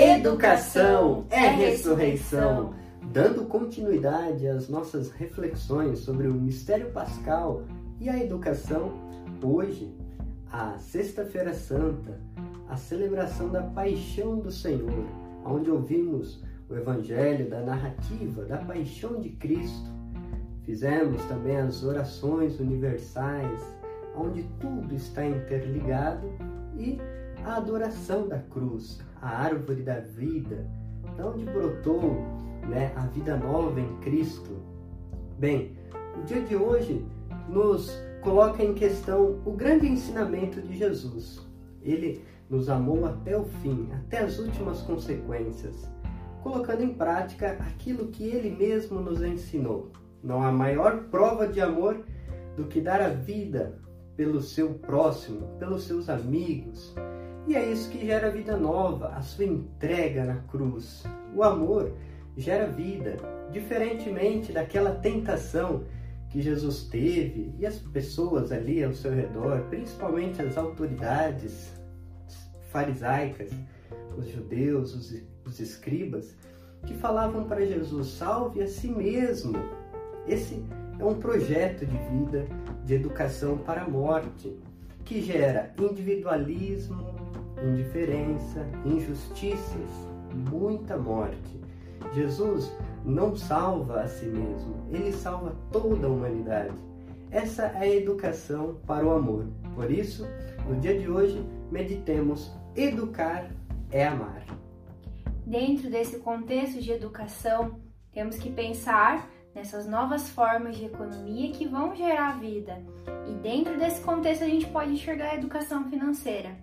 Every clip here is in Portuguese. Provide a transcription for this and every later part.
Educação é ressurreição. Dando continuidade às nossas reflexões sobre o mistério pascal e a educação, hoje, a Sexta-feira Santa, a celebração da Paixão do Senhor, onde ouvimos o Evangelho da narrativa da Paixão de Cristo. Fizemos também as orações universais, onde tudo está interligado, e a adoração da cruz, a árvore da vida, de onde brotou né, a vida nova em Cristo. Bem, o dia de hoje nos coloca em questão o grande ensinamento de Jesus. Ele nos amou até o fim, até as últimas consequências, colocando em prática aquilo que ele mesmo nos ensinou. Não há maior prova de amor do que dar a vida pelo seu próximo, pelos seus amigos. E é isso que gera vida nova, a sua entrega na cruz. O amor gera vida, diferentemente daquela tentação que Jesus teve e as pessoas ali ao seu redor, principalmente as autoridades farisaicas, os judeus, os, os escribas, que falavam para Jesus: salve a si mesmo. Esse é um projeto de vida, de educação para a morte, que gera individualismo, indiferença, injustiças, muita morte. Jesus não salva a si mesmo, ele salva toda a humanidade. Essa é a educação para o amor. Por isso, no dia de hoje, meditemos: educar é amar. Dentro desse contexto de educação, temos que pensar nessas novas formas de economia que vão gerar vida. E dentro desse contexto, a gente pode enxergar a educação financeira.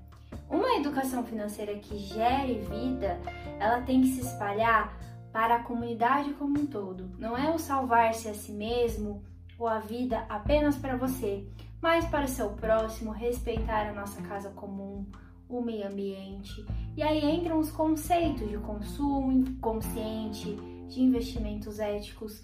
Uma educação financeira que gere vida, ela tem que se espalhar para a comunidade como um todo. Não é o salvar-se a si mesmo ou a vida apenas para você, mas para o seu próximo, respeitar a nossa casa comum, o meio ambiente. E aí entram os conceitos de consumo consciente, de investimentos éticos.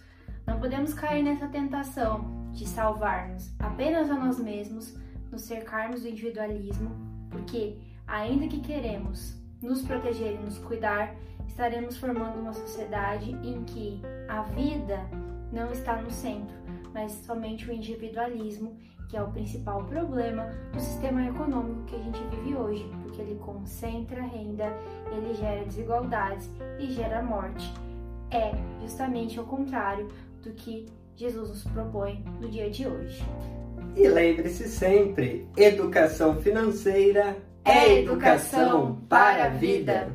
Não podemos cair nessa tentação de salvar-nos apenas a nós mesmos, nos cercarmos do individualismo, porque ainda que queremos nos proteger e nos cuidar, estaremos formando uma sociedade em que a vida não está no centro, mas somente o individualismo, que é o principal problema do sistema econômico que a gente vive hoje, porque ele concentra renda, ele gera desigualdades e gera morte. É justamente o contrário do que Jesus nos propõe no dia de hoje. E lembre-se sempre: educação financeira é educação para a vida.